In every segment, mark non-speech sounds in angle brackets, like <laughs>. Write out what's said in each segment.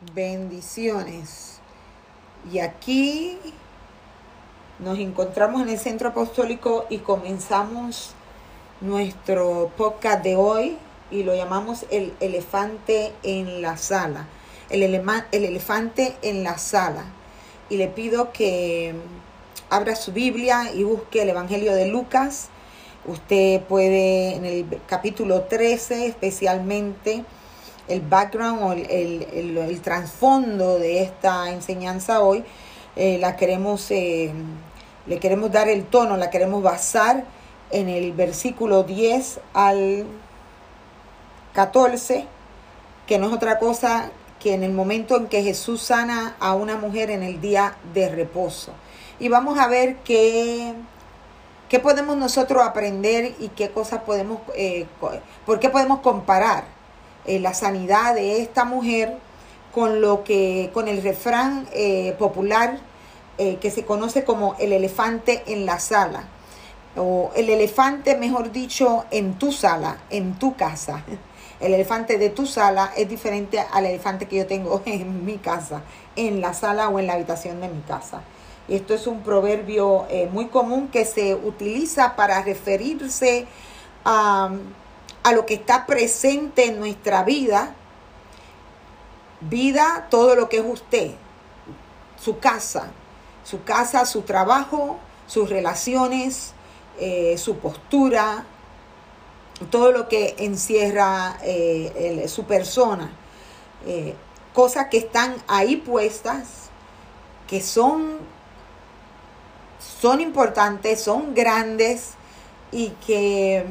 Bendiciones. Y aquí nos encontramos en el centro apostólico y comenzamos nuestro podcast de hoy y lo llamamos el elefante en la sala. El, el elefante en la sala. Y le pido que abra su Biblia y busque el Evangelio de Lucas. Usted puede en el capítulo 13 especialmente el background o el, trasfondo de esta enseñanza hoy, eh, la queremos, eh, le queremos dar el tono, la queremos basar en el versículo 10 al 14, que no es otra cosa que en el momento en que Jesús sana a una mujer en el día de reposo. Y vamos a ver qué, qué podemos nosotros aprender y qué cosas podemos, eh, por qué podemos comparar eh, la sanidad de esta mujer con lo que, con el refrán eh, popular eh, que se conoce como el elefante en la sala, o el elefante, mejor dicho, en tu sala, en tu casa. El elefante de tu sala es diferente al elefante que yo tengo <laughs> en mi casa, en la sala o en la habitación de mi casa. Y esto es un proverbio muy común que se utiliza para referirse a a lo que está presente en nuestra vida, vida, todo lo que es usted, su casa, su casa, su trabajo, sus relaciones, eh, su postura, todo lo que encierra eh, su persona. Eh, cosas que están ahí puestas, que son, son importantes, son grandes y que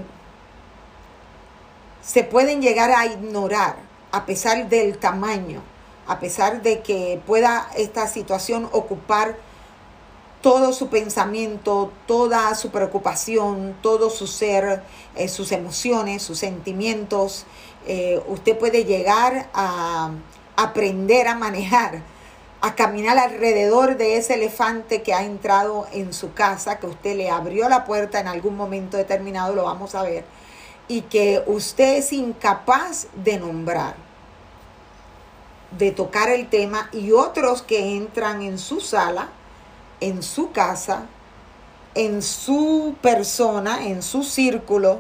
se pueden llegar a ignorar a pesar del tamaño, a pesar de que pueda esta situación ocupar todo su pensamiento, toda su preocupación, todo su ser, eh, sus emociones, sus sentimientos. Eh, usted puede llegar a aprender a manejar, a caminar alrededor de ese elefante que ha entrado en su casa, que usted le abrió la puerta en algún momento determinado, lo vamos a ver y que usted es incapaz de nombrar, de tocar el tema y otros que entran en su sala, en su casa, en su persona, en su círculo,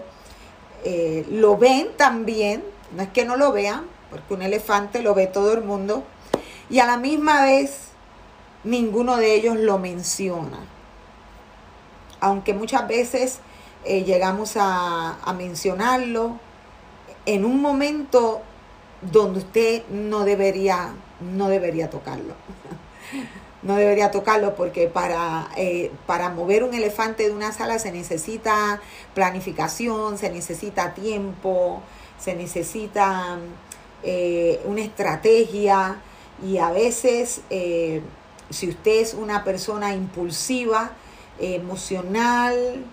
eh, lo ven también, no es que no lo vean, porque un elefante lo ve todo el mundo, y a la misma vez ninguno de ellos lo menciona. Aunque muchas veces eh, llegamos a, mencionarlo en un momento donde usted no debería, no debería tocarlo. <laughs> no debería tocarlo porque para, eh, para mover un elefante de una sala se necesita planificación, se necesita tiempo, se necesita eh, una estrategia y a veces si usted es una persona impulsiva, emocional,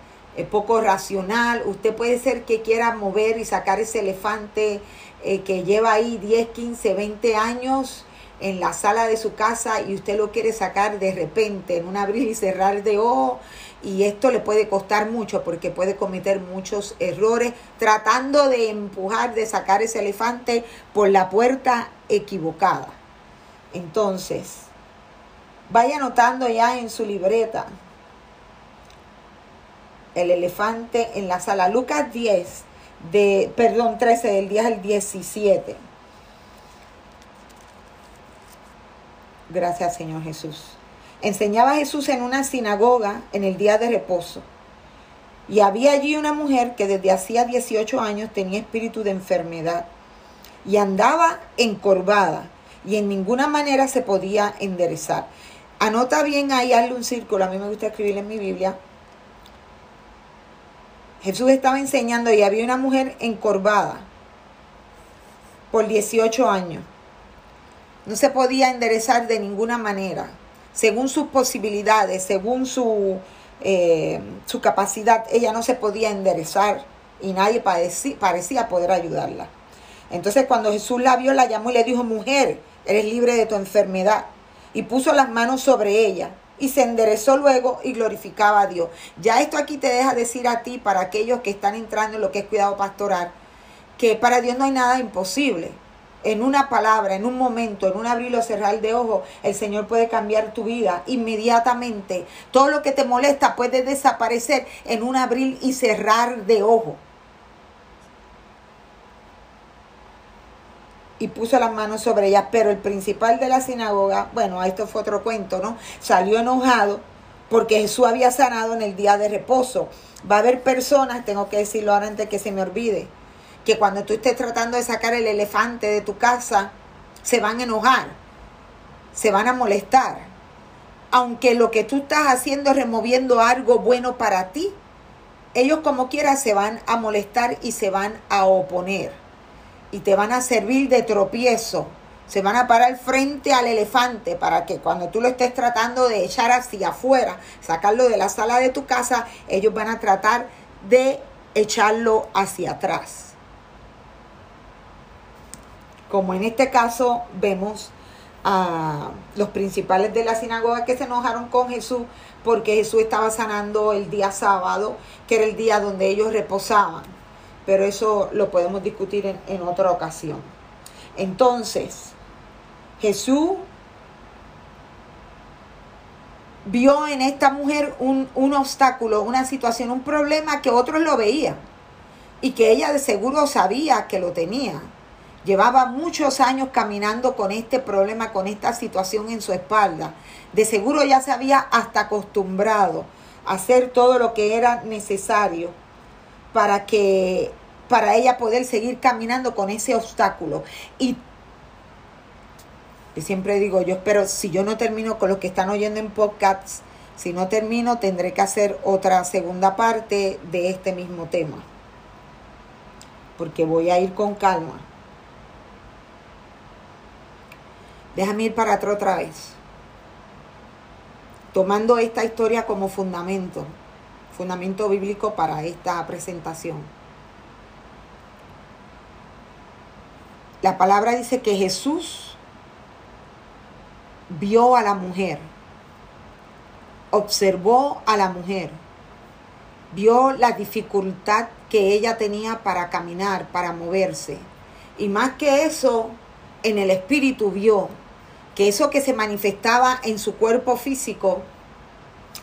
poco racional. Usted puede ser que quiera mover y sacar ese elefante eh, que lleva ahí 10, 15, 20 años en la sala de su casa y usted lo quiere sacar de repente en un abrir y cerrar de ojo y esto le puede costar mucho porque puede cometer muchos errores tratando de empujar, de sacar ese elefante por la puerta equivocada. Entonces, vaya anotando ya en su libreta el elefante en la sala. Lucas 10, de, perdón, 13, del 10 al 17. Gracias, Señor Jesús. Enseñaba Jesús en una sinagoga en el día de reposo. Y había allí una mujer que desde hacía 18 años tenía espíritu de enfermedad y andaba encorvada y en ninguna manera se podía enderezar. Anota bien ahí, hazle un círculo, a mí me gusta escribir en mi Biblia, Jesús estaba enseñando y había una mujer encorvada por 18 años. No se podía enderezar de ninguna manera, según sus posibilidades, según su, eh, su capacidad. Ella no se podía enderezar y nadie parecía, parecía poder ayudarla. Entonces cuando Jesús la vio, la llamó y le dijo, mujer, eres libre de tu enfermedad. Y puso las manos sobre ella y se enderezó luego y glorificaba a Dios. Ya esto aquí te deja decir a ti, para aquellos que están entrando en lo que es cuidado pastoral, que para Dios no hay nada imposible. en una palabra, en un momento, en un abrir o cerrar de ojos, el Señor puede cambiar tu vida inmediatamente. Todo lo que te molesta puede desaparecer en un abrir y cerrar de ojos. Y puso las manos sobre ella. Pero el principal de la sinagoga, bueno, esto fue otro cuento, ¿no? Salió enojado porque Jesús había sanado en el día de reposo. Va a haber personas, tengo que decirlo ahora antes que se me olvide, que cuando tú estés tratando de sacar el elefante de tu casa, se van a enojar, se van a molestar. Aunque lo que tú estás haciendo es removiendo algo bueno para ti, ellos como quiera se van a molestar y se van a oponer y te van a servir de tropiezo. Se van a parar frente al elefante para que cuando tú lo estés tratando de echar hacia afuera, sacarlo de la sala de tu casa, ellos van a tratar de echarlo hacia atrás. Como en este caso vemos a los principales de la sinagoga que se enojaron con Jesús porque Jesús estaba sanando el día sábado, que era el día donde ellos reposaban pero eso lo podemos discutir en, otra ocasión. Entonces, Jesús vio en esta mujer un, un, obstáculo, una situación, un problema que otros lo veían y que ella de seguro sabía que lo tenía. Llevaba muchos años caminando con este problema, con esta situación en su espalda. De seguro ya se había hasta acostumbrado a hacer todo lo que era necesario para que para ella poder seguir caminando con ese obstáculo. Y, siempre digo yo, espero, si yo no termino con los que están oyendo en podcasts, si no termino, tendré que hacer otra segunda parte de este mismo tema. Porque voy a ir con calma. Déjame ir para atrás otra vez. Tomando esta historia como fundamento fundamento bíblico para esta presentación. La palabra dice que Jesús vio a la mujer, observó a la mujer, vio la dificultad que ella tenía para caminar, para moverse. Y más que eso, en el espíritu vio que eso que se manifestaba en su cuerpo físico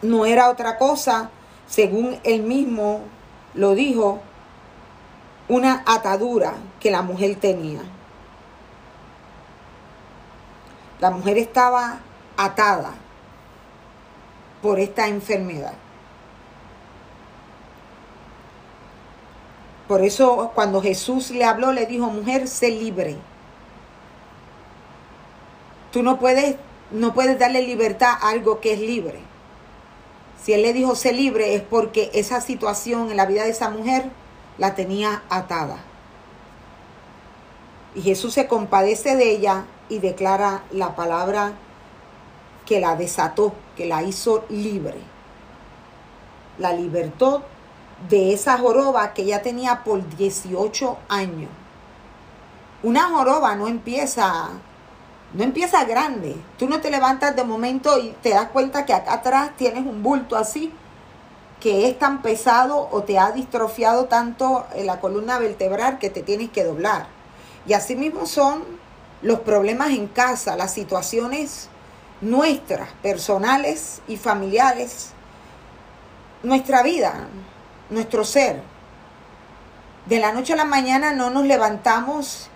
no era otra cosa según él mismo lo dijo, una atadura que la mujer tenía. La mujer estaba atada por esta enfermedad. Por eso cuando Jesús le habló, le dijo, mujer, sé libre. Tú no puedes, no puedes darle libertad a algo que es libre. Si él le dijo sé libre es porque esa situación en la vida de esa mujer la tenía atada. Y Jesús se compadece de ella y declara la palabra que la desató, que la hizo libre. La libertó de esa joroba que ella tenía por 18 años. Una joroba no empieza no empieza grande. Tú no te levantas de momento y te das cuenta que acá atrás tienes un bulto así que es tan pesado o te ha distrofiado tanto en la columna vertebral que te tienes que doblar. Y así mismo son los problemas en casa, las situaciones nuestras, personales y familiares, nuestra vida, nuestro ser. De la noche a la mañana no nos levantamos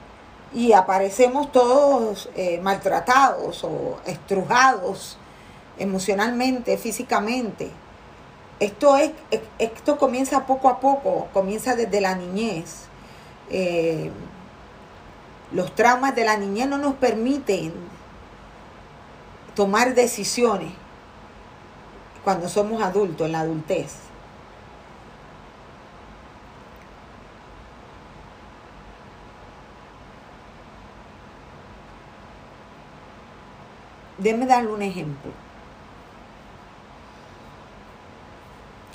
y aparecemos todos eh, maltratados o estrujados emocionalmente, físicamente. Esto, es, esto comienza poco a poco, comienza desde la niñez. Eh, los traumas de la niñez no nos permiten tomar decisiones cuando somos adultos, en la adultez. Déme darle un ejemplo.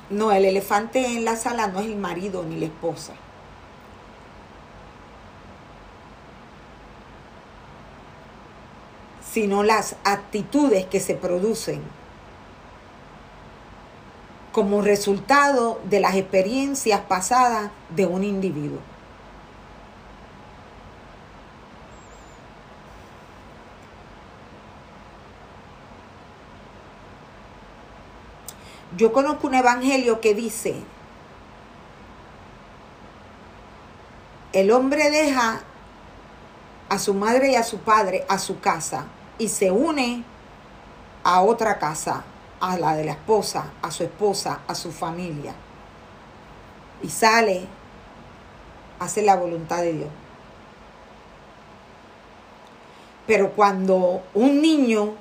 No, el elefante en la sala no es el marido ni la esposa. sino las actitudes que se producen como resultado de las experiencias pasadas de un individuo. Yo conozco un evangelio que dice, el hombre deja a su madre y a su padre a su casa y se une a otra casa, a la de la esposa, a su esposa, a su familia. Y sale a hacer la voluntad de Dios. Pero cuando un niño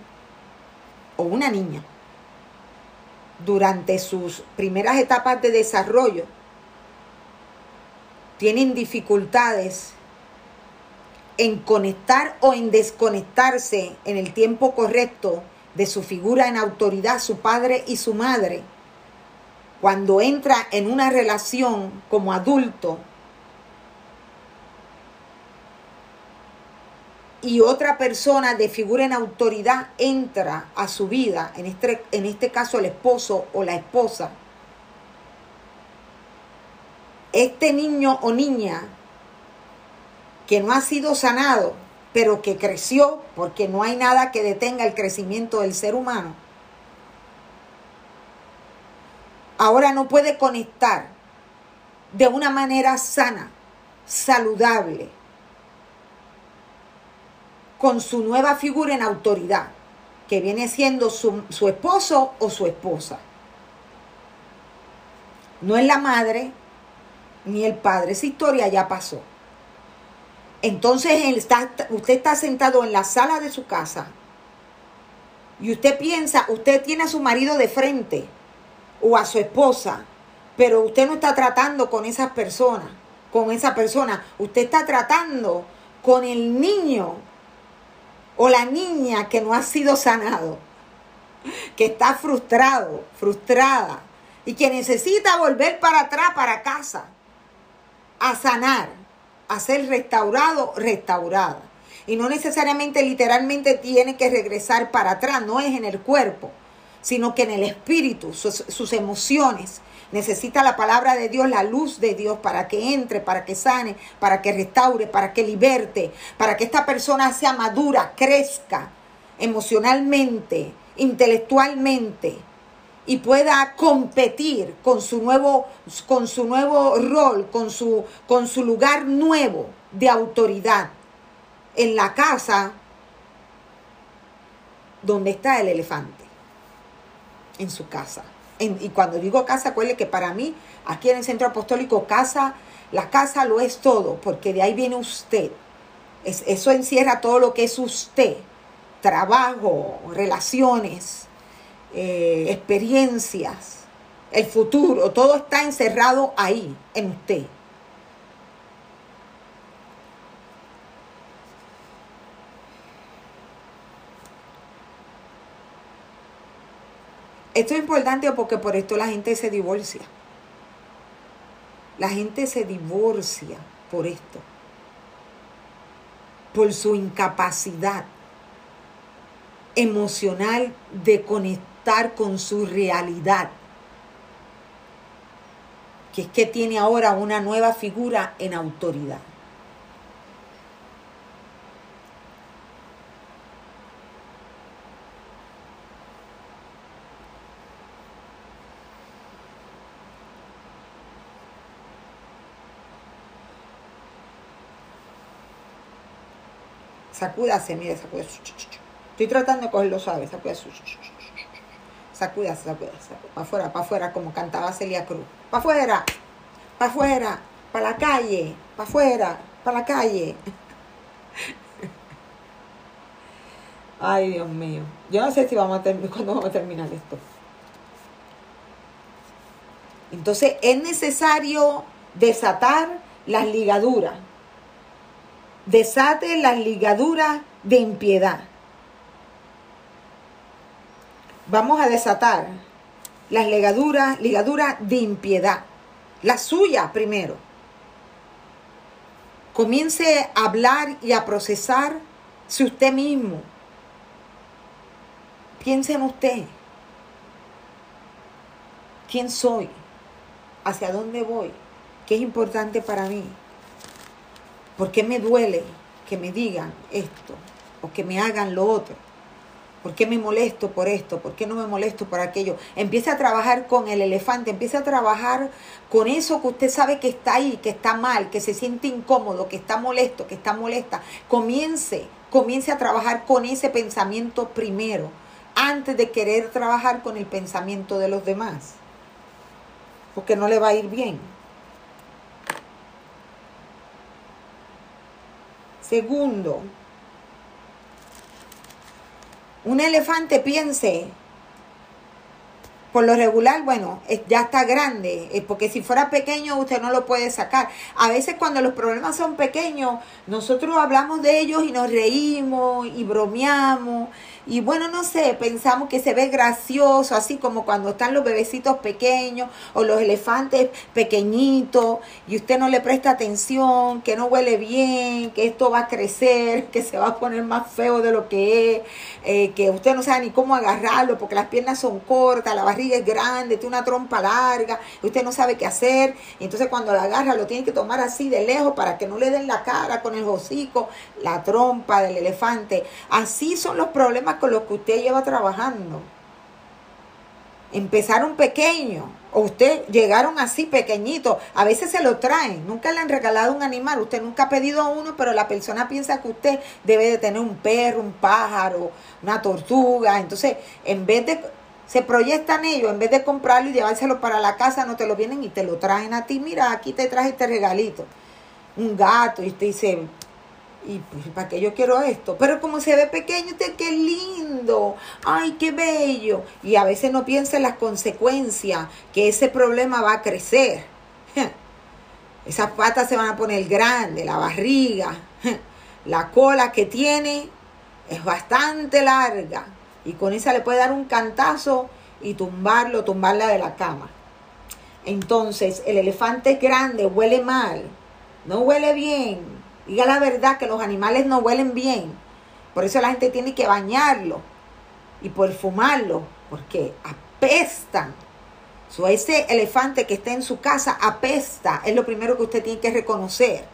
o una niña, durante sus primeras etapas de desarrollo, tienen dificultades en conectar o en desconectarse en el tiempo correcto de su figura en autoridad, su padre y su madre, cuando entra en una relación como adulto y otra persona de figura en autoridad entra a su vida, en este, en este caso el esposo o la esposa, este niño o niña que no ha sido sanado, pero que creció porque no hay nada que detenga el crecimiento del ser humano, ahora no puede conectar de una manera sana, saludable, con su nueva figura en autoridad, que viene siendo su, su esposo o su esposa. No es la madre ni el padre, esa historia ya pasó. Entonces usted está sentado en la sala de su casa y usted piensa, usted tiene a su marido de frente o a su esposa, pero usted no está tratando con esas personas, con esa persona, usted está tratando con el niño o la niña que no ha sido sanado, que está frustrado, frustrada y que necesita volver para atrás, para casa, a sanar a ser restaurado, restaurada. Y no necesariamente literalmente tiene que regresar para atrás, no es en el cuerpo, sino que en el espíritu, sus, sus emociones. Necesita la palabra de Dios, la luz de Dios para que entre, para que sane, para que restaure, para que liberte, para que esta persona sea madura, crezca emocionalmente, intelectualmente, y pueda competir con su nuevo, con su nuevo rol, con su, con su lugar nuevo de autoridad en la casa donde está el elefante, en su casa. y cuando digo casa, acuérdate que para mí, aquí en el centro apostólico, casa, la casa lo es todo, porque de ahí viene usted. eso encierra todo lo que es usted, trabajo, relaciones, eh, experiencias, el futuro, todo está encerrado ahí, en usted. Esto es importante porque por esto la gente se divorcia. La gente se divorcia por esto. Por su incapacidad emocional de conectar con su realidad, que es que tiene ahora una nueva figura en autoridad. Sacúdase, mire, sacúdase. Estoy tratando de cogerlo suave, sacúdase sacuda, sacuda, para afuera, para afuera, como cantaba Celia Cruz. Para afuera, para afuera, para la calle, para afuera, para la calle. <laughs> Ay, Dios mío. Yo no sé si vamos a cuándo vamos a terminar esto. Entonces es necesario desatar las ligaduras. Desate las ligaduras de impiedad vamos a desatar las ligaduras, ligaduras de impiedad. La suya primero. Comience a hablar y a procesar si usted mismo. Piense en usted. ¿Quién soy? ¿Hacia dónde voy? ¿Qué es importante para mí? ¿Por qué me duele que me digan esto o que me hagan lo otro? ¿Por qué me molesto por esto? ¿Por qué no me molesto por aquello? Empiece a trabajar con el elefante, empiece a trabajar con eso que usted sabe que está ahí, que está mal, que se siente incómodo, que está molesto, que está molesta. Comience, comience a trabajar con ese pensamiento primero, antes de querer trabajar con el pensamiento de los demás. Porque no le va a ir bien. Segundo, un elefante piense, por lo regular, bueno, ya está grande, porque si fuera pequeño usted no lo puede sacar. A veces cuando los problemas son pequeños, nosotros hablamos de ellos y nos reímos y bromeamos y bueno, no sé, pensamos que se ve gracioso, así como cuando están los bebecitos pequeños o los elefantes pequeñitos y usted no le presta atención, que no huele bien, que esto va a crecer, <laughs> que se va a poner más feo de lo que es, eh, que usted no sabe ni cómo agarrarlo porque las piernas son cortas, la barriga es grande, tiene una trompa larga, usted no sabe qué hacer. Y entonces cuando la agarra lo tiene que tomar así de lejos para que no le den la cara con el hocico, la trompa del elefante. Así son los problemas con lo que usted lleva trabajando. Empezaron pequeños, o usted llegaron así pequeñitos, a veces se lo traen, nunca le han regalado un animal, usted nunca ha pedido uno, pero la persona piensa que usted debe de tener un perro, un pájaro, una tortuga, entonces en vez de, se proyectan ellos, en vez de comprarlo y llevárselo para la casa, no te lo vienen y te lo traen a ti, mira, aquí te traje este regalito, un gato, y usted dice, y pues, ¿para qué yo quiero esto? Pero como se ve pequeño, usted qué lindo, ay, qué bello. Y a veces no piensa en las consecuencias, que ese problema va a crecer. <laughs> Esas patas se van a poner grandes, la barriga, <laughs> la cola que tiene es bastante larga. Y con esa le puede dar un cantazo y tumbarlo, tumbarla de la cama. Entonces, el elefante es grande, huele mal, no huele bien, Diga la verdad que los animales no huelen bien. Por eso la gente tiene que bañarlo y perfumarlo, porque apestan. So, ese elefante que está en su casa apesta, es lo primero que usted tiene que reconocer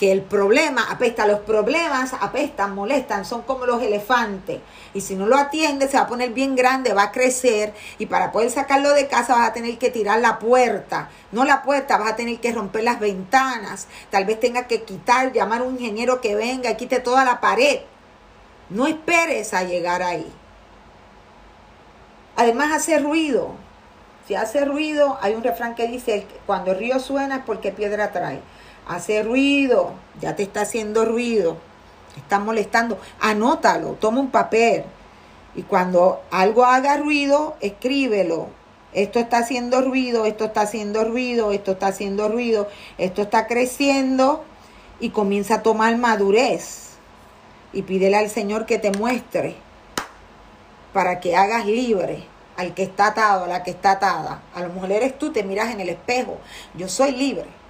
que el problema apesta, los problemas apestan, molestan, son como los elefantes. Y si no lo atiende, se va a poner bien grande, va a crecer y para poder sacarlo de casa vas a tener que tirar la puerta. No la puerta, vas a tener que romper las ventanas. Tal vez tenga que quitar, llamar a un ingeniero que venga y quite toda la pared. No esperes a llegar ahí. Además hace ruido. Si hace ruido, hay un refrán que dice, cuando el río suena es porque piedra trae hace ruido, ya te está haciendo ruido, está molestando, anótalo, toma un papel y cuando algo haga ruido, escríbelo. Esto está haciendo ruido, esto está haciendo ruido, esto está haciendo ruido, esto está creciendo y comienza a tomar madurez. Y pídele al Señor que te muestre para que hagas libre al que está atado, a la que está atada. A lo mejor eres tú, te miras en el espejo. Yo soy libre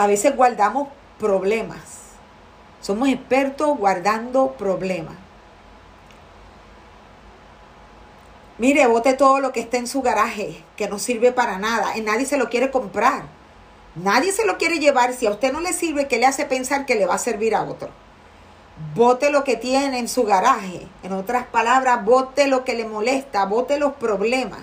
a veces guardamos problemas. Somos expertos guardando problemas. Mire, bote todo lo que está en su garaje, que no sirve para nada. Y nadie se lo quiere comprar. Nadie se lo quiere llevar. Si a usted no le sirve, ¿qué le hace pensar que le va a servir a otro? Bote lo que tiene en su garaje. En otras palabras, bote lo que le molesta, bote los problemas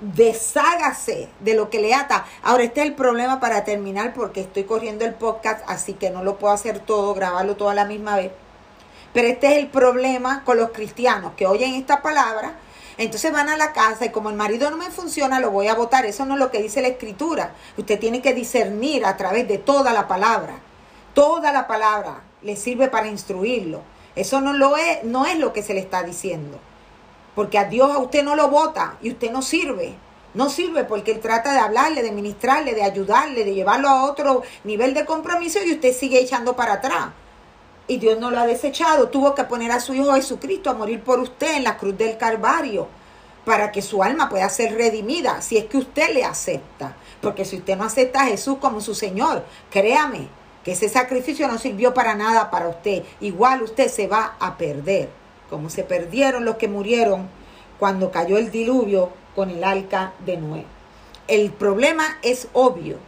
deshágase de lo que le ata. Ahora, este es el problema para terminar porque estoy corriendo el podcast, así que no lo puedo hacer todo, grabarlo todo a la misma vez. Pero este es el problema con los cristianos que oyen esta palabra, entonces van a la casa y como el marido no me funciona, lo voy a votar. Eso no es lo que dice la escritura. Usted tiene que discernir a través de toda la palabra. Toda la palabra le sirve para instruirlo. Eso no lo es, no es lo que se le está diciendo. Porque a Dios a usted no lo vota y usted no sirve. No sirve porque Él trata de hablarle, de ministrarle, de ayudarle, de llevarlo a otro nivel de compromiso y usted sigue echando para atrás. Y Dios no lo ha desechado. Tuvo que poner a su Hijo Jesucristo a morir por usted en la cruz del Calvario para que su alma pueda ser redimida, si es que usted le acepta. Porque si usted no acepta a Jesús como su Señor, créame que ese sacrificio no sirvió para nada para usted. Igual usted se va a perder como se perdieron los que murieron cuando cayó el diluvio con el arca de Noé. El problema es obvio.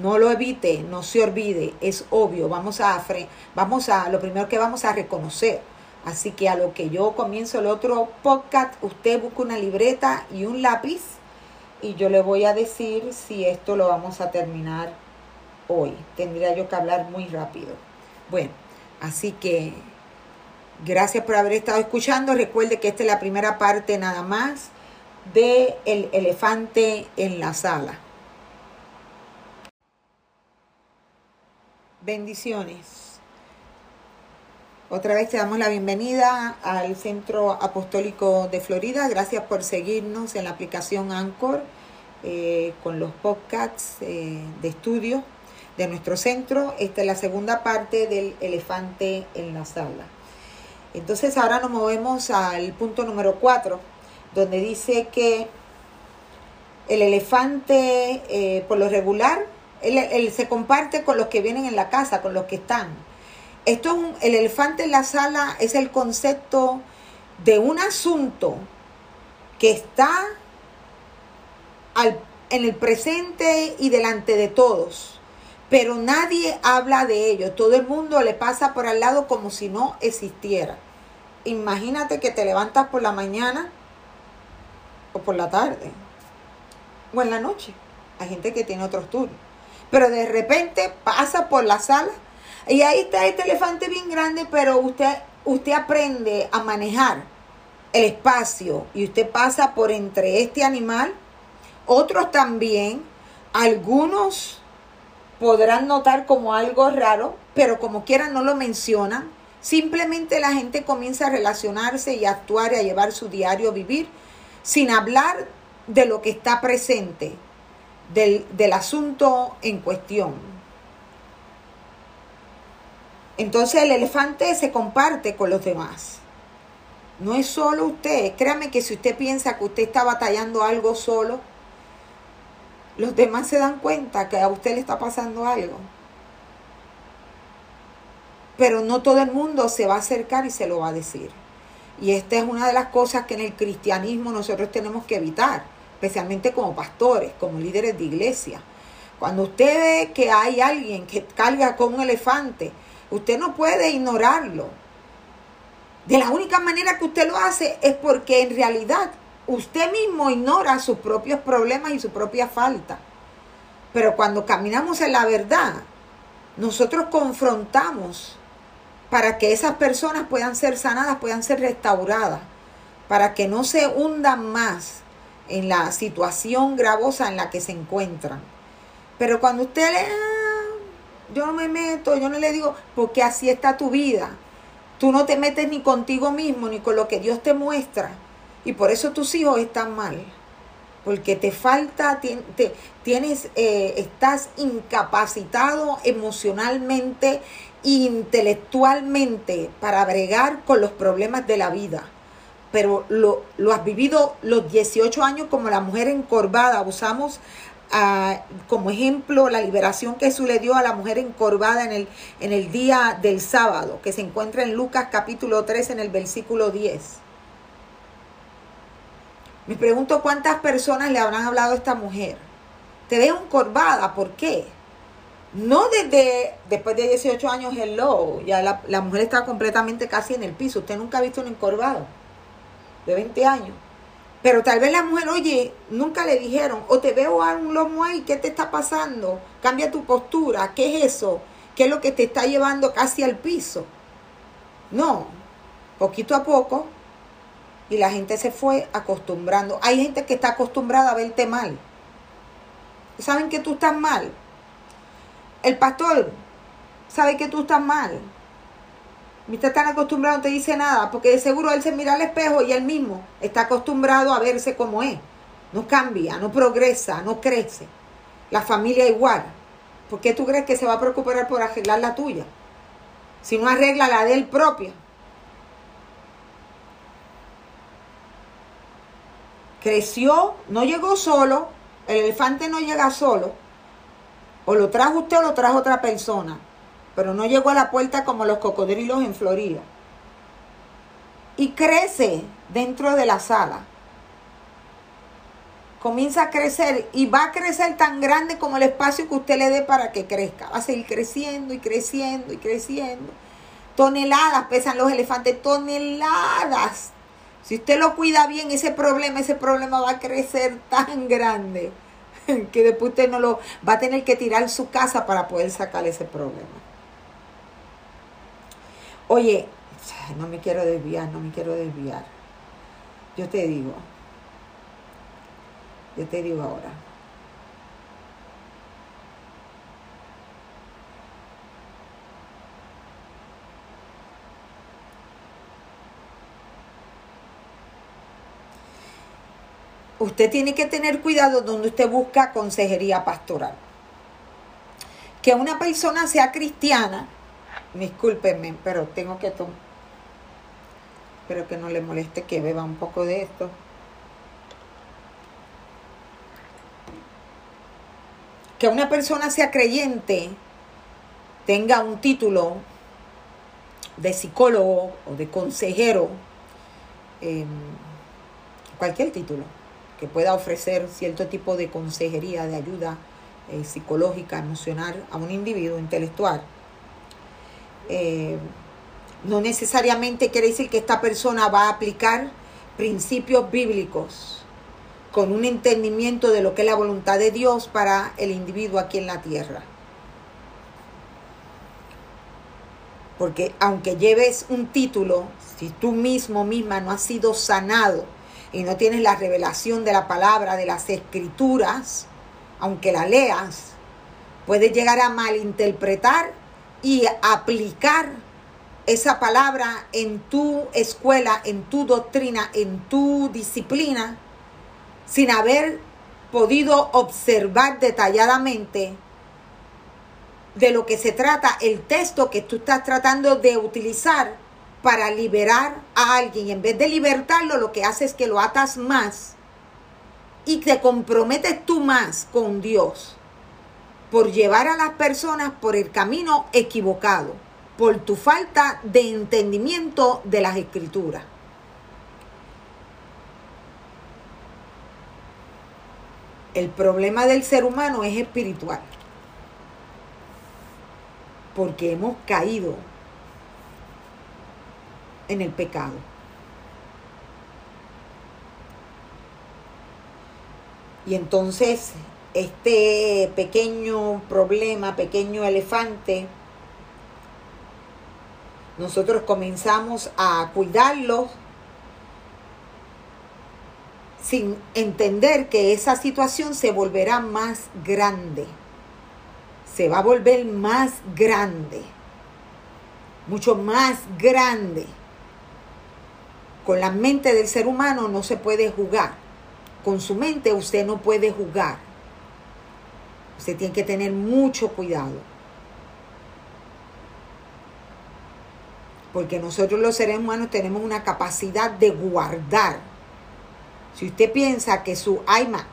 No lo evite, no se olvide, es obvio. Vamos a, vamos a, lo primero que vamos a reconocer. Así que a lo que yo comienzo el otro podcast, usted busca una libreta y un lápiz y yo le voy a decir si esto lo vamos a terminar hoy. Tendría yo que hablar muy rápido. Bueno, así que gracias por haber estado escuchando. Recuerde que esta es la primera parte nada más de El elefante en la sala. Bendiciones. Otra vez te damos la bienvenida al Centro Apostólico de Florida. Gracias por seguirnos en la aplicación Anchor eh, con los podcasts eh, de estudio de nuestro centro. Esta es la segunda parte del elefante en la sala. Entonces ahora nos movemos al punto número 4, donde dice que el elefante eh, por lo regular él, se comparte con los que vienen en la casa, con los que están. Esto es un, el elefante en la sala es el concepto de un asunto que está en el presente y delante de todos, pero nadie habla de ello. Todo el mundo le pasa por al lado como si no existiera. Imagínate que te levantas por la mañana o por la tarde o en la noche. Hay gente que tiene otros turnos pero de repente pasa por la sala y ahí está este elefante bien grande, pero usted, usted aprende a manejar el espacio y usted pasa por entre este animal, otros también, algunos podrán notar como algo raro, pero como quieran no lo mencionan. Simplemente la gente comienza a relacionarse y a actuar y a llevar su diario vivir sin hablar de lo que está presente del, asunto en cuestión. Entonces el elefante se comparte con los demás. No es solo usted. Créame que si usted piensa que usted está batallando algo solo, los demás se dan cuenta que a usted le está pasando algo. Pero no todo el mundo se va a acercar y se lo va a decir. Y esta es una de las cosas que en el cristianismo nosotros tenemos que evitar especialmente como pastores, como líderes de iglesia. Cuando usted ve que hay alguien que carga con un elefante, usted no puede ignorarlo. De la única manera que usted lo hace es porque en realidad usted mismo ignora sus propios problemas y su propia falta. Pero cuando caminamos en la verdad, nosotros confrontamos para que esas personas puedan ser sanadas, puedan ser restauradas, para que no se hundan más en la situación gravosa en la que se encuentran. Pero cuando usted le, ah, yo no me meto, yo no le digo, porque así está tu vida. Tú no te metes ni contigo mismo, ni con lo que Dios te muestra. Y por eso tus hijos están mal. Porque te falta, tienes, eh, estás incapacitado emocionalmente e intelectualmente para bregar con los problemas de la vida pero lo, has vivido los 18 años como la mujer encorvada. Usamos ah, como ejemplo la liberación que Jesús le dio a la mujer encorvada en el, en el día del sábado, que se encuentra en Lucas capítulo 3 en el versículo 10. Me pregunto cuántas personas le habrán hablado a esta mujer. Te veo encorvada, ¿por qué? No desde después de 18 años, hello, ya la, la mujer está completamente casi en el piso. Usted nunca ha visto un encorvado de 20 años. Pero tal vez la mujer, oye, nunca le dijeron, o te veo a un lomo ahí, ¿qué te está pasando? Cambia tu postura, ¿qué es eso? ¿Qué es lo que te está llevando casi al piso? No, poquito a poco, y la gente se fue acostumbrando. Hay gente que está acostumbrada a verte mal. Saben que tú estás mal. El pastor sabe que tú estás mal. Está tan acostumbrado, no te dice nada, porque de seguro él se mira al espejo y él mismo está acostumbrado a verse como es. No cambia, no progresa, no crece. La familia igual. ¿Por qué tú crees que se va a preocupar por arreglar la tuya? Si no arregla la de él propia. Creció, no llegó solo, el elefante no llega solo. O lo trajo usted o lo trajo otra persona pero no llegó a la puerta como los cocodrilos en Florida. Y crece dentro de la sala. comienza a crecer y va a crecer tan grande como el espacio que usted le dé para que crezca. Va a seguir creciendo y creciendo y creciendo. Toneladas pesan los elefantes, toneladas. Si usted lo cuida bien, ese problema, ese problema va a crecer tan grande <laughs> que después usted no lo va a tener que tirar su casa para poder sacar ese problema. Oye, no me quiero desviar, no me quiero desviar. Yo te digo, yo te digo ahora. Usted tiene que tener cuidado donde usted busca consejería pastoral. Que una persona sea cristiana, discúlpenme, pero tengo que tomar, pero que no le moleste que beba un poco de esto. que una persona sea creyente, tenga un título de psicólogo o de consejero, em, cualquier título que pueda ofrecer cierto tipo de consejería, de ayuda eh, psicológica, emocional a un individuo intelectual, eh, no necesariamente quiere decir que esta persona va a aplicar principios bíblicos con un entendimiento de lo que es la voluntad de Dios para el individuo aquí en la tierra. Porque aunque lleves un título, si tú mismo misma no has sido sanado y no tienes la revelación de la palabra, de las escrituras, aunque la leas, puedes llegar a malinterpretar y aplicar esa palabra en tu escuela, en tu doctrina, en tu disciplina, sin haber podido observar detalladamente de lo que se trata el texto que tú estás tratando de utilizar para liberar a alguien. En vez de libertarlo, lo que hace es que lo atas más y te comprometes tú más con Dios por llevar a las personas por el camino equivocado, por tu falta de entendimiento de las escrituras. El problema del ser humano es espiritual. Porque hemos caído en el pecado. Y entonces este pequeño problema, pequeño elefante, nosotros comenzamos a cuidarlo sin entender que esa situación se volverá más grande. Se va a volver más grande. Mucho más grande. Con la mente del ser humano no se puede jugar. Con su mente usted no puede jugar. Usted tiene que tener mucho cuidado. Porque nosotros los seres humanos tenemos una capacidad de guardar si usted piensa que su iMac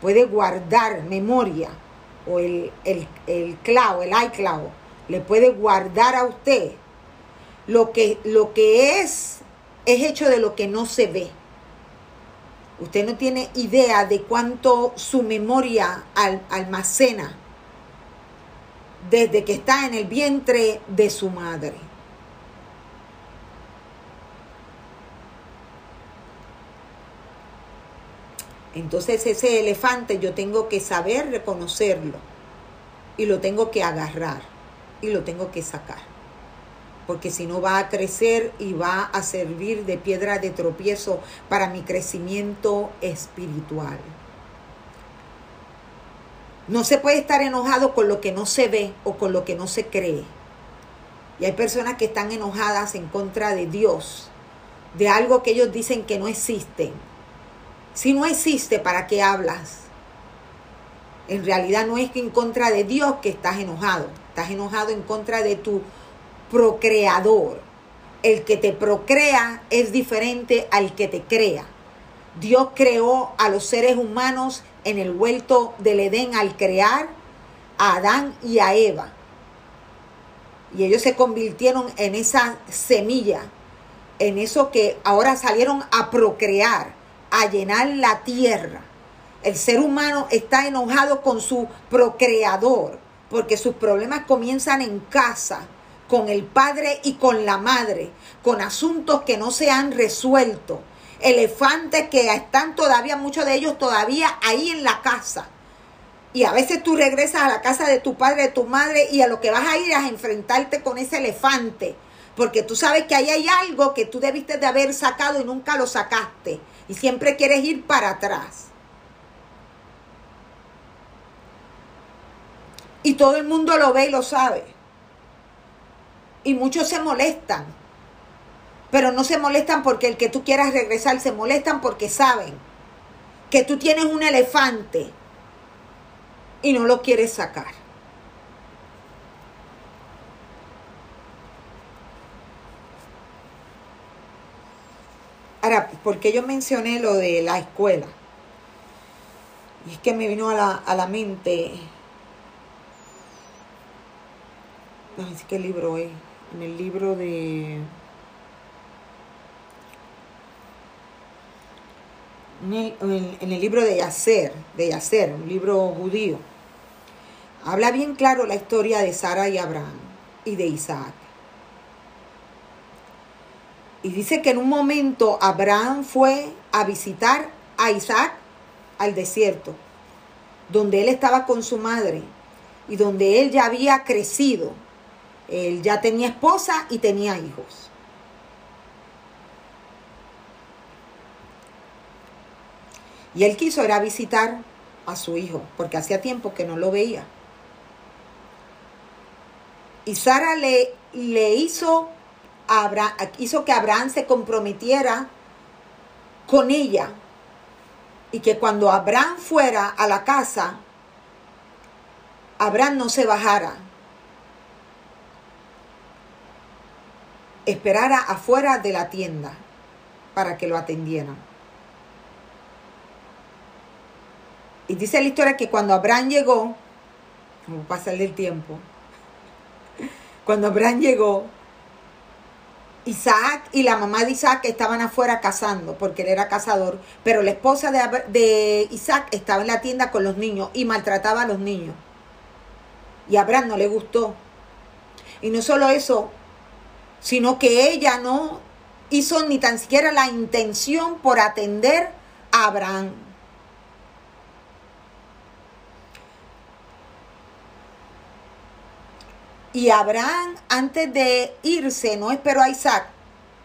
puede guardar memoria o el, el, el cloud, el iCloud, le puede guardar a usted lo que, lo que es, es hecho de lo que no se ve. Usted no tiene idea de cuánto su memoria almacena desde que está en el vientre de su madre. Entonces ese elefante yo tengo que saber reconocerlo y lo tengo que agarrar y lo tengo que sacar. Porque si no va a crecer y va a servir de piedra de tropiezo para mi crecimiento espiritual. No se puede estar enojado con lo que no se ve o con lo que no se cree. Y hay personas que están enojadas en contra de Dios, de algo que ellos dicen que no existen si no existe, ¿para qué hablas? En realidad no es que en contra de Dios que estás enojado. Estás enojado en contra de tu procreador. El que te procrea es diferente al que te crea. Dios creó a los seres humanos en el huerto del Edén al crear a Adán y a Eva. Y ellos se convirtieron en esa semilla, en eso que ahora salieron a procrear a llenar la tierra. El ser humano está enojado con su procreador porque sus problemas comienzan en casa, con el padre y con la madre, con asuntos que no se han resuelto, elefantes que están todavía, muchos de ellos todavía ahí en la casa. Y a veces tú regresas a la casa de tu padre, de tu madre, y a lo que vas a ir es a enfrentarte con ese elefante. Porque tú sabes que ahí hay algo que tú debiste de haber sacado y nunca lo sacaste. Y siempre quieres ir para atrás. Y todo el mundo lo ve y lo sabe. Y muchos se molestan. Pero no se molestan porque el que tú quieras regresar, se molestan porque saben que tú tienes un elefante y no lo quieres sacar. Ahora, porque yo mencioné lo de la escuela? Y es que me vino a la, a la mente no sé qué libro es, en el libro de... En el, libro de Yacer, de Yacer, un libro judío, habla bien claro la historia de Sara y Abraham y de Isaac. Y dice que en un momento Abraham fue a visitar a Isaac al desierto, donde él estaba con su madre y donde él ya había crecido él ya tenía esposa y tenía hijos. Y él quiso ir a visitar a su hijo, porque hacía tiempo que no lo veía. Y Sara le, le hizo, hizo que Abraham se comprometiera con ella y que cuando Abraham fuera a la casa, Abraham no se bajara, esperara afuera de la tienda para que lo atendieran. Y dice la historia que cuando Abraham llegó, como pasa el tiempo, cuando Abraham llegó, Isaac y la mamá de Isaac estaban afuera cazando, porque él era cazador, pero la esposa de, de Isaac estaba en la tienda con los niños y maltrataba a los niños. Y Abraham no le gustó. Y no solo eso, sino que ella no hizo ni tan siquiera la intención por atender a Abraham. Y Abraham, antes de irse, no esperó a Isaac,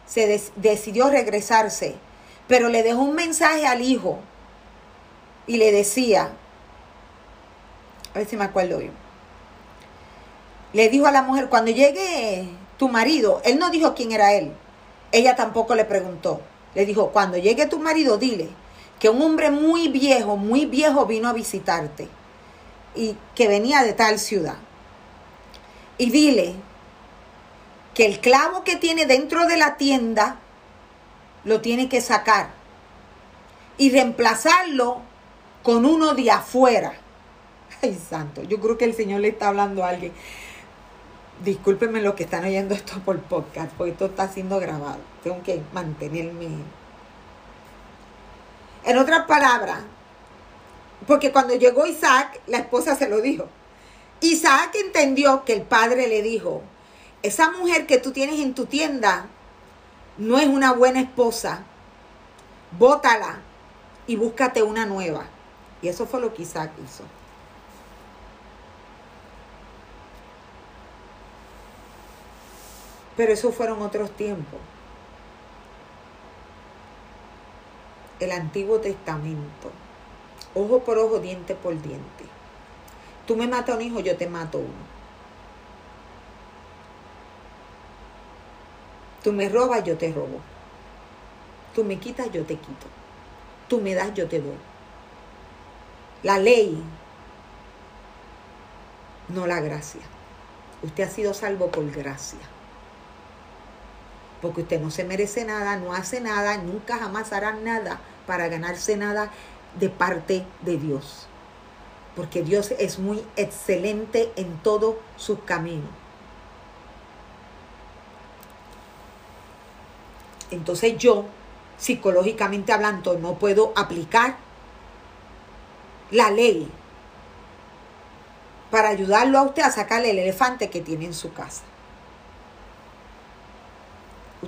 se decidió regresarse, pero le dejó un mensaje al hijo y le decía, a ver si me acuerdo yo, le dijo a la mujer, cuando llegue tu marido, él no dijo quién era él. Ella tampoco le preguntó. Le dijo, cuando llegue tu marido, dile que un hombre muy viejo, muy viejo vino a visitarte y que venía de tal ciudad. Y dile que el clavo que tiene dentro de la tienda lo tiene que sacar y reemplazarlo con uno de afuera. <laughs> Ay, santo, yo creo que el Señor le está hablando a alguien discúlpenme los que están oyendo esto por podcast, porque esto está siendo grabado. Tengo que mantenerme. En otras palabras, porque cuando llegó Isaac, la esposa se lo dijo. Isaac entendió que el padre le dijo, esa mujer que tú tienes en tu tienda no es una buena esposa, bótala y búscate una nueva. Y eso fue lo que Isaac hizo. Pero esos fueron otros tiempos. El Antiguo Testamento. Ojo por ojo, diente por diente. Tú me matas a un hijo, yo te mato uno. Tú me robas, yo te robo. Tú me quitas, yo te quito. Tú me das, yo te doy. La ley, no la gracia. Usted ha sido salvo por gracia porque usted no se merece nada, no hace nada, nunca jamás hará nada para ganarse nada de parte de Dios. Porque Dios es muy excelente en todo su camino. Entonces yo, psicológicamente hablando, no puedo aplicar la ley para ayudarlo a usted a sacarle el elefante que tiene en su casa.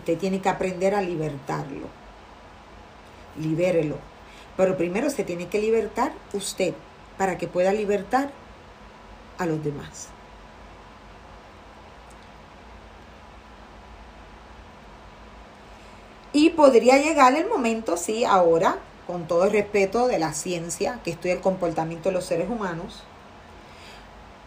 Usted tiene que aprender a libertarlo. Libérelo. Pero primero se tiene que libertar usted para que pueda libertar a los demás. Y podría llegar el momento, sí, ahora, con todo el respeto de la ciencia, que estudia el comportamiento de los seres humanos,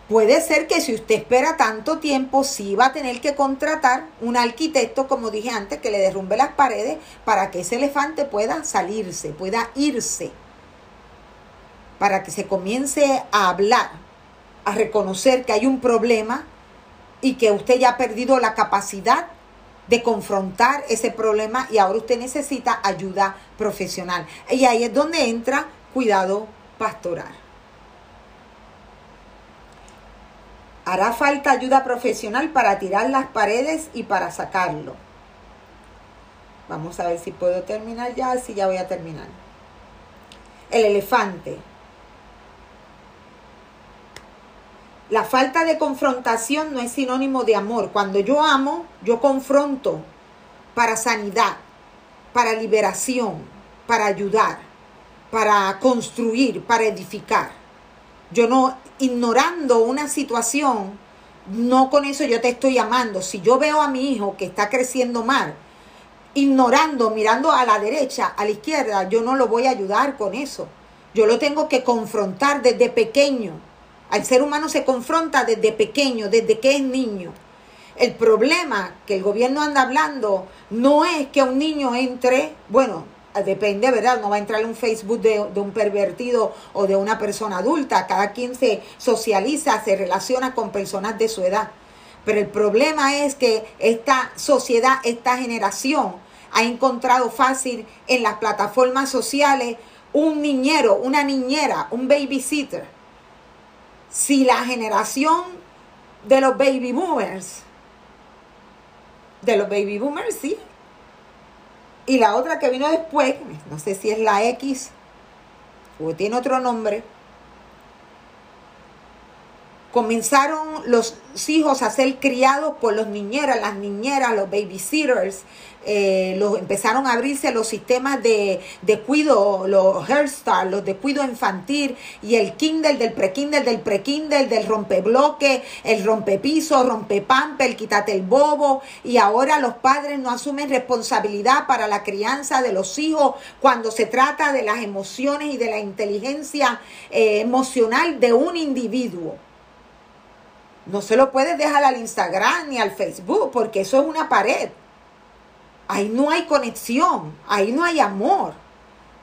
Puede ser que si usted espera tanto tiempo, sí va a tener que contratar un arquitecto, como dije antes, que le derrumbe las paredes para que ese elefante pueda salirse, pueda irse, para que se comience a hablar, a reconocer que hay un problema y que usted ya ha perdido la capacidad de confrontar ese problema y ahora usted necesita ayuda profesional. Y ahí es donde entra cuidado pastoral. Hará falta ayuda profesional para tirar las paredes y para sacarlo. Vamos a ver si puedo terminar ya, si ya voy a terminar. El elefante. La falta de confrontación no es sinónimo de amor. Cuando yo amo, yo confronto para sanidad, para liberación, para ayudar, para construir, para edificar. Yo no ignorando una situación, no con eso yo te estoy amando. Si yo veo a mi hijo que está creciendo mal, ignorando, mirando a la derecha, a la izquierda, yo no lo voy a ayudar con eso. Yo lo tengo que confrontar desde pequeño. Al ser humano se confronta desde pequeño, desde que es niño. El problema que el gobierno anda hablando no es que un niño entre, bueno, depende, ¿verdad? No va a entrar en un Facebook de, un pervertido o de una persona adulta. Cada quien se socializa, se relaciona con personas de su edad. Pero el problema es que esta sociedad, esta generación, ha encontrado fácil en las plataformas sociales un niñero, una niñera, un babysitter. Si la generación de los baby boomers, de los baby boomers, sí, y la otra que vino después, no sé si es la X o tiene otro nombre, comenzaron los hijos a ser criados por los niñeras, las niñeras, los babysitters, eh, los, empezaron a abrirse los sistemas de, de cuido, los Start, los de cuido infantil y el Kindle del pre-Kindle, del pre-Kindle, del rompebloque, el rompepiso, rompepamper, quítate el bobo y ahora los padres no asumen responsabilidad para la crianza de los hijos cuando se trata de las emociones y de la inteligencia eh, emocional de un individuo. No se lo puedes dejar al Instagram ni al Facebook porque eso es una pared. Ahí no hay conexión, ahí no hay amor.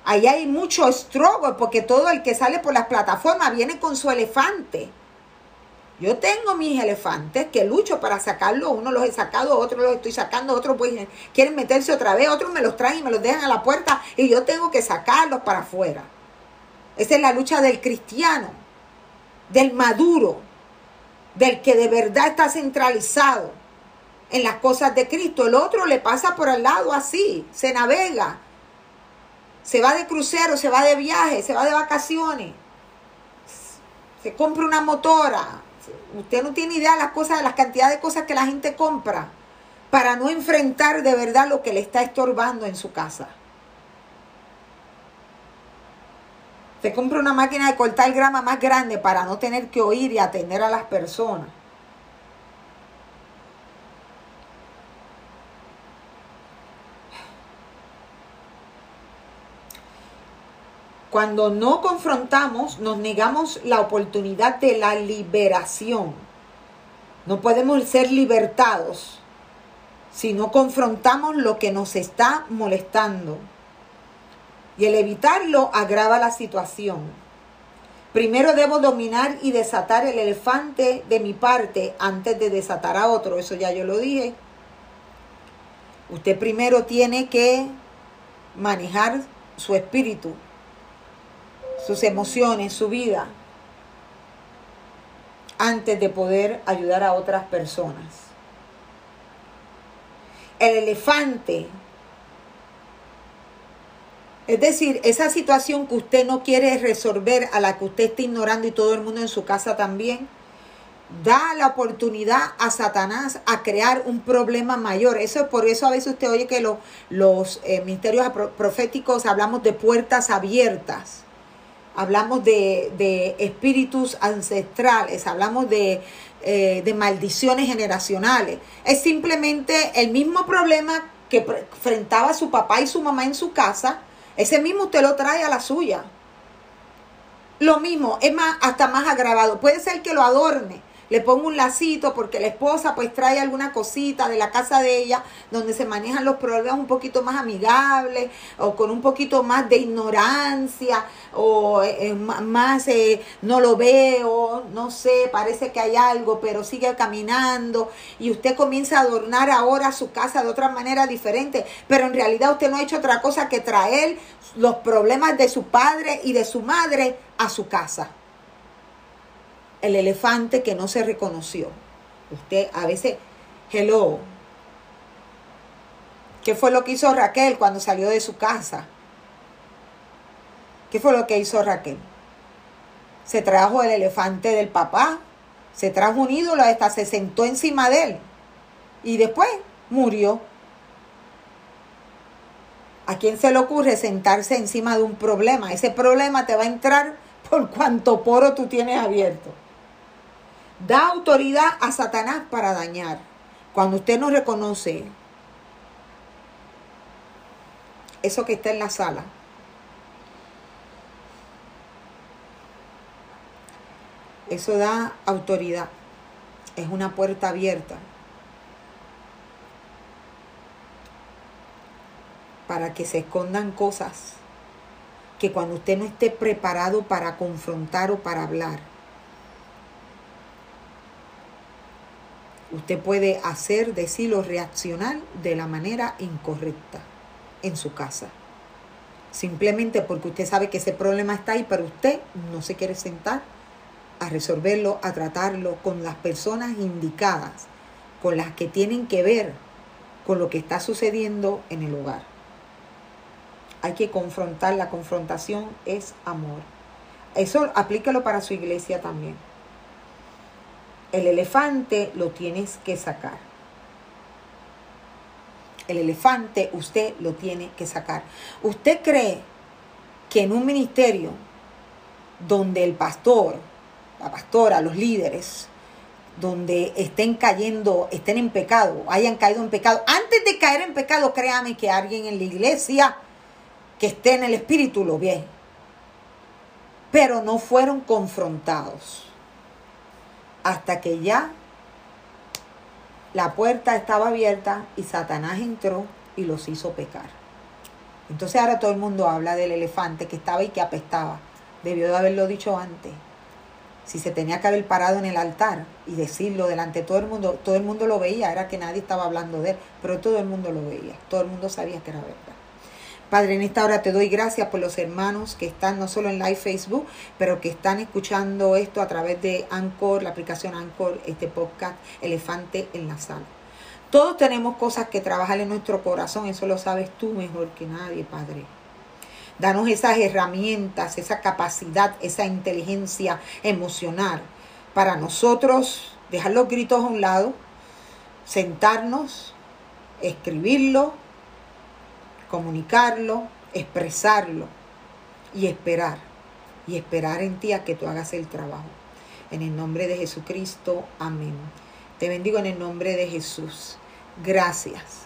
Ahí hay mucho estrogo porque todo el que sale por las plataformas viene con su elefante. Yo tengo mis elefantes que lucho para sacarlos. Uno los he sacado, otros los estoy sacando, otros pues quieren meterse otra vez, otros me los traen y me los dejan a la puerta y yo tengo que sacarlos para afuera. Esa es la lucha del cristiano, del maduro, del que de verdad está centralizado en las cosas de Cristo. El otro le pasa por al lado así, se navega, se va de crucero, se va de viaje, se va de vacaciones, se compra una motora. Usted no tiene idea de las cosas, de las cantidades de cosas que la gente compra para no enfrentar de verdad lo que le está estorbando en su casa. Se compra una máquina de cortar grama más grande para no tener que oír y atender a las personas. Cuando no confrontamos, nos negamos la oportunidad de la liberación. No podemos ser libertados si no confrontamos lo que nos está molestando. Y el evitarlo agrava la situación. Primero debo dominar y desatar el elefante de mi parte antes de desatar a otro. Eso ya yo lo dije. Usted primero tiene que manejar su espíritu, sus emociones, su vida, antes de poder ayudar a otras personas. El elefante Es decir, esa situación que usted no quiere resolver, a la que usted está ignorando y todo el mundo en su casa también, da la oportunidad a Satanás a crear un problema mayor. Eso es por eso a veces usted oye que los eh, ministerios proféticos hablamos de puertas abiertas, hablamos de, espíritus ancestrales, hablamos de, eh, de maldiciones generacionales. Es simplemente el mismo problema que enfrentaba su papá y su mamá en su casa, ese mismo usted lo trae a la suya. Lo mismo, es más, hasta más agravado. Puede ser que lo adorne, le pongo un lacito porque la esposa pues trae alguna cosita de la casa de ella donde se manejan los problemas un poquito más amigables o con un poquito más de ignorancia o eh, eh, más eh, no lo veo, no sé, parece que hay algo, pero sigue caminando y usted comienza a adornar ahora su casa de otra manera diferente, pero en realidad usted no ha hecho otra cosa que traer los problemas de su padre y de su madre a su casa el elefante que no se reconoció. Usted a veces, hello. ¿Qué fue lo que hizo Raquel cuando salió de su casa? ¿Qué fue lo que hizo Raquel? Se trajo el elefante del papá, se trajo un ídolo, hasta se sentó encima de él y después murió. ¿A quién se le ocurre sentarse encima de un problema? Ese problema te va a entrar por cuanto poro tú tienes abierto. Da autoridad a Satanás para dañar. Cuando usted no reconoce eso que está en la sala, eso da autoridad. Es una puerta abierta para que se escondan cosas que cuando usted no esté preparado para confrontar o para hablar, Usted puede hacer, decir o reaccionar de la manera incorrecta en su casa. Simplemente porque usted sabe que ese problema está ahí, pero usted no se quiere sentar a resolverlo, a tratarlo con las personas indicadas, con las que tienen que ver con lo que está sucediendo en el hogar. Hay que confrontar, la confrontación es amor. Eso aplícalo para su iglesia también el elefante lo tienes que sacar. El elefante usted lo tiene que sacar. ¿Usted cree que en un ministerio donde el pastor, la pastora, los líderes, donde estén cayendo, estén en pecado, hayan caído en pecado, antes de caer en pecado, créame que alguien en la iglesia que esté en el espíritu lo ve. Pero no fueron confrontados hasta que ya la puerta estaba abierta y Satanás entró y los hizo pecar. Entonces ahora todo el mundo habla del elefante que estaba y que apestaba. Debió de haberlo dicho antes. Si se tenía que haber parado en el altar y decirlo delante de todo el mundo, todo el mundo lo veía, era que nadie estaba hablando de él, pero todo el mundo lo veía, todo el mundo sabía que era verdad. Padre, en esta hora te doy gracias por los hermanos que están no solo en live Facebook, pero que están escuchando esto a través de Anchor, la aplicación Anchor, este podcast Elefante en la Sala. Todos tenemos cosas que trabajar en nuestro corazón, eso lo sabes tú mejor que nadie, Padre. Danos esas herramientas, esa capacidad, esa inteligencia emocional para nosotros dejar los gritos a un lado, sentarnos, escribirlo, comunicarlo, expresarlo y esperar. Y esperar en ti a que tú hagas el trabajo. En el nombre de Jesucristo, amén. Te bendigo en el nombre de Jesús. Gracias.